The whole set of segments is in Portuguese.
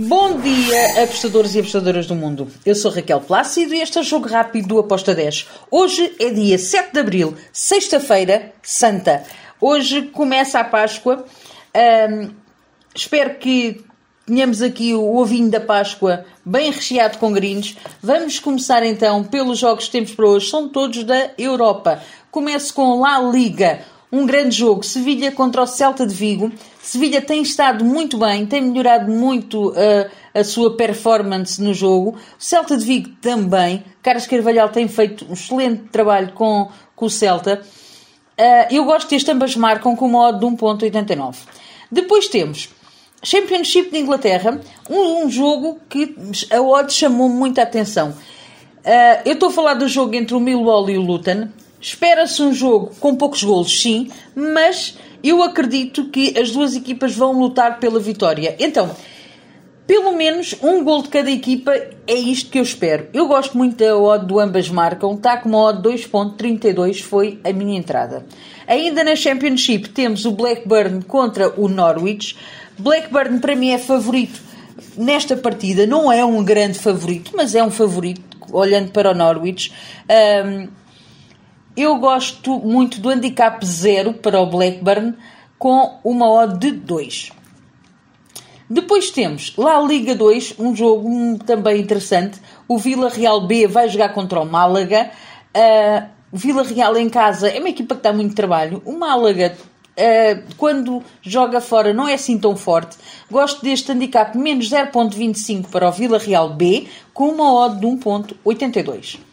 Bom dia, apostadores e apostadoras do mundo. Eu sou Raquel Plácido e este é o Jogo Rápido do Aposta 10. Hoje é dia 7 de Abril, sexta-feira, santa. Hoje começa a Páscoa. Um, espero que tenhamos aqui o ovinho da Páscoa bem recheado com gringos. Vamos começar então pelos jogos que temos para hoje. São todos da Europa. Começo com La Liga um grande jogo. Sevilha contra o Celta de Vigo. Sevilha tem estado muito bem, tem melhorado muito uh, a sua performance no jogo. O Celta de Vigo também. Carlos Carvalhal tem feito um excelente trabalho com, com o Celta. Uh, eu gosto que as ambas marcam com uma odd de 1.89. Depois temos Championship de Inglaterra, um, um jogo que a odd chamou muita atenção. Uh, eu estou a falar do jogo entre o Millwall e o Luton. Espera-se um jogo com poucos golos, sim, mas eu acredito que as duas equipas vão lutar pela vitória. Então, pelo menos um gol de cada equipa é isto que eu espero. Eu gosto muito da odd do ambas marcam, está com uma odd 2.32, foi a minha entrada. Ainda na Championship temos o Blackburn contra o Norwich. Blackburn para mim é favorito nesta partida, não é um grande favorito, mas é um favorito olhando para o Norwich. Um, eu gosto muito do handicap 0 para o Blackburn com uma odd de 2. Depois temos lá Liga 2, um jogo também interessante. O Vila Real B vai jogar contra o Málaga. Uh, Vila Real em casa é uma equipa que dá muito trabalho. O Málaga, uh, quando joga fora, não é assim tão forte. Gosto deste handicap menos 0.25 para o Vila Real B, com uma odd de 1.82.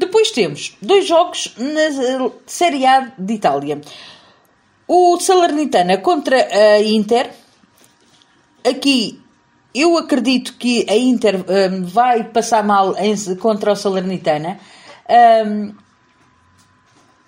Depois temos dois jogos na Série A de Itália. O Salernitana contra a Inter. Aqui eu acredito que a Inter um, vai passar mal em, contra o Salernitana. Um,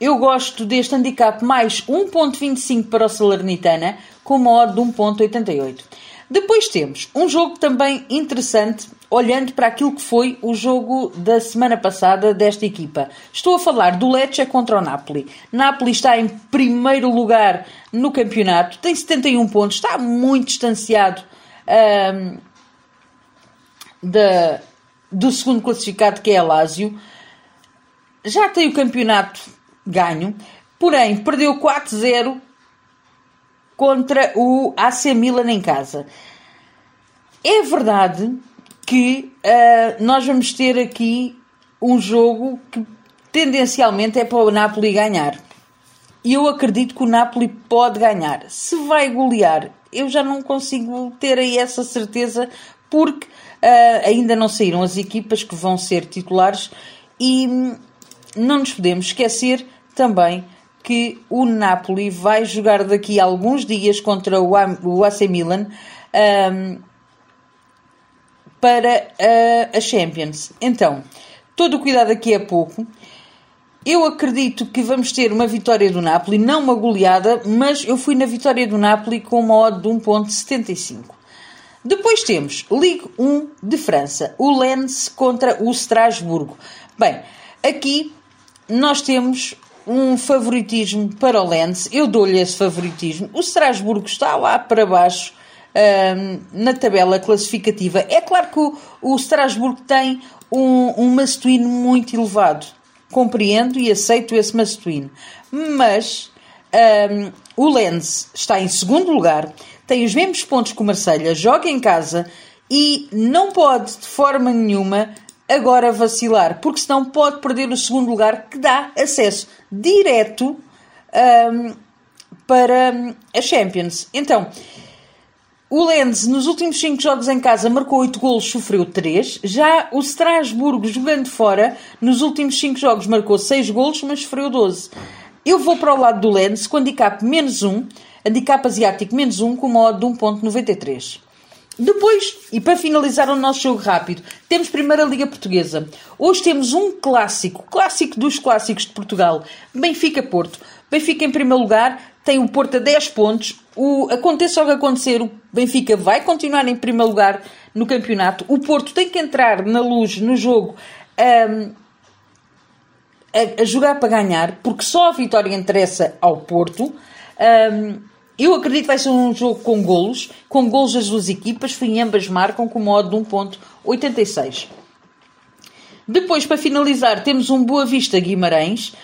eu gosto deste handicap mais 1.25 para o Salernitana com uma odd de 1.88. Depois temos um jogo também interessante olhando para aquilo que foi o jogo da semana passada desta equipa. Estou a falar do Lecce contra o Napoli. Napoli está em primeiro lugar no campeonato, tem 71 pontos, está muito distanciado um, do segundo classificado, que é a Lazio. Já tem o campeonato ganho, porém perdeu 4-0 contra o AC Milan em casa. É verdade que uh, nós vamos ter aqui um jogo que tendencialmente é para o Napoli ganhar. E eu acredito que o Napoli pode ganhar. Se vai golear, eu já não consigo ter aí essa certeza porque uh, ainda não saíram as equipas que vão ser titulares e não nos podemos esquecer também que o Napoli vai jogar daqui a alguns dias contra o AC Milan. Um, para a, a Champions. Então, todo o cuidado aqui é pouco. Eu acredito que vamos ter uma vitória do Napoli, não uma goleada, mas eu fui na vitória do Napoli com uma odd de 1.75. Depois temos Ligue 1 de França, o Lens contra o Strasburgo. Bem, aqui nós temos um favoritismo para o Lens, eu dou-lhe esse favoritismo. O Strasburgo está lá para baixo, na tabela classificativa. É claro que o, o Strasbourg tem um, um muito elevado. Compreendo e aceito esse masculino. Mas o Lens está em segundo lugar, tem os mesmos pontos que o Marselha, joga em casa e não pode de forma nenhuma agora vacilar, porque senão pode perder o segundo lugar que dá acesso direto um, para a Champions. Então, o Lens, nos últimos 5 jogos em casa, marcou 8 golos, sofreu 3. Já o Strasburgo, jogando fora, nos últimos 5 jogos marcou 6 golos, mas sofreu 12. Eu vou para o lado do Lens, com handicap menos 1, handicap asiático menos 1, com uma odd de 1.93. Depois, e para finalizar o nosso jogo rápido, temos Primeira Liga Portuguesa. Hoje temos um clássico, clássico dos clássicos de Portugal, Benfica-Porto. Benfica em primeiro lugar, tem o Porto a 10 pontos. O, aconteça o que acontecer, o Benfica vai continuar em primeiro lugar no campeonato. O Porto tem que entrar na luz no jogo um, a, a, jogar para ganhar, porque só a vitória interessa ao Porto. Um, Eu acredito que vai ser um jogo com golos, com golos das duas equipas, fui ambas marcam com modo de 1.86. Depois, para finalizar, temos um Boa Vista Guimarães,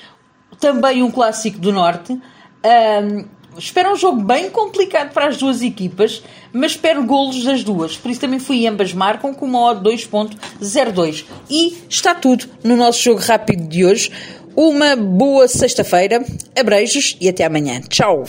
também um clássico do Norte. Um, espero um jogo bem complicado para as duas equipas, mas espero golos das duas. Por isso também fui ambas marcam com uma odd 2.02. E está tudo no nosso jogo rápido de hoje. Uma boa sexta-feira, abreijos e até amanhã. Tchau!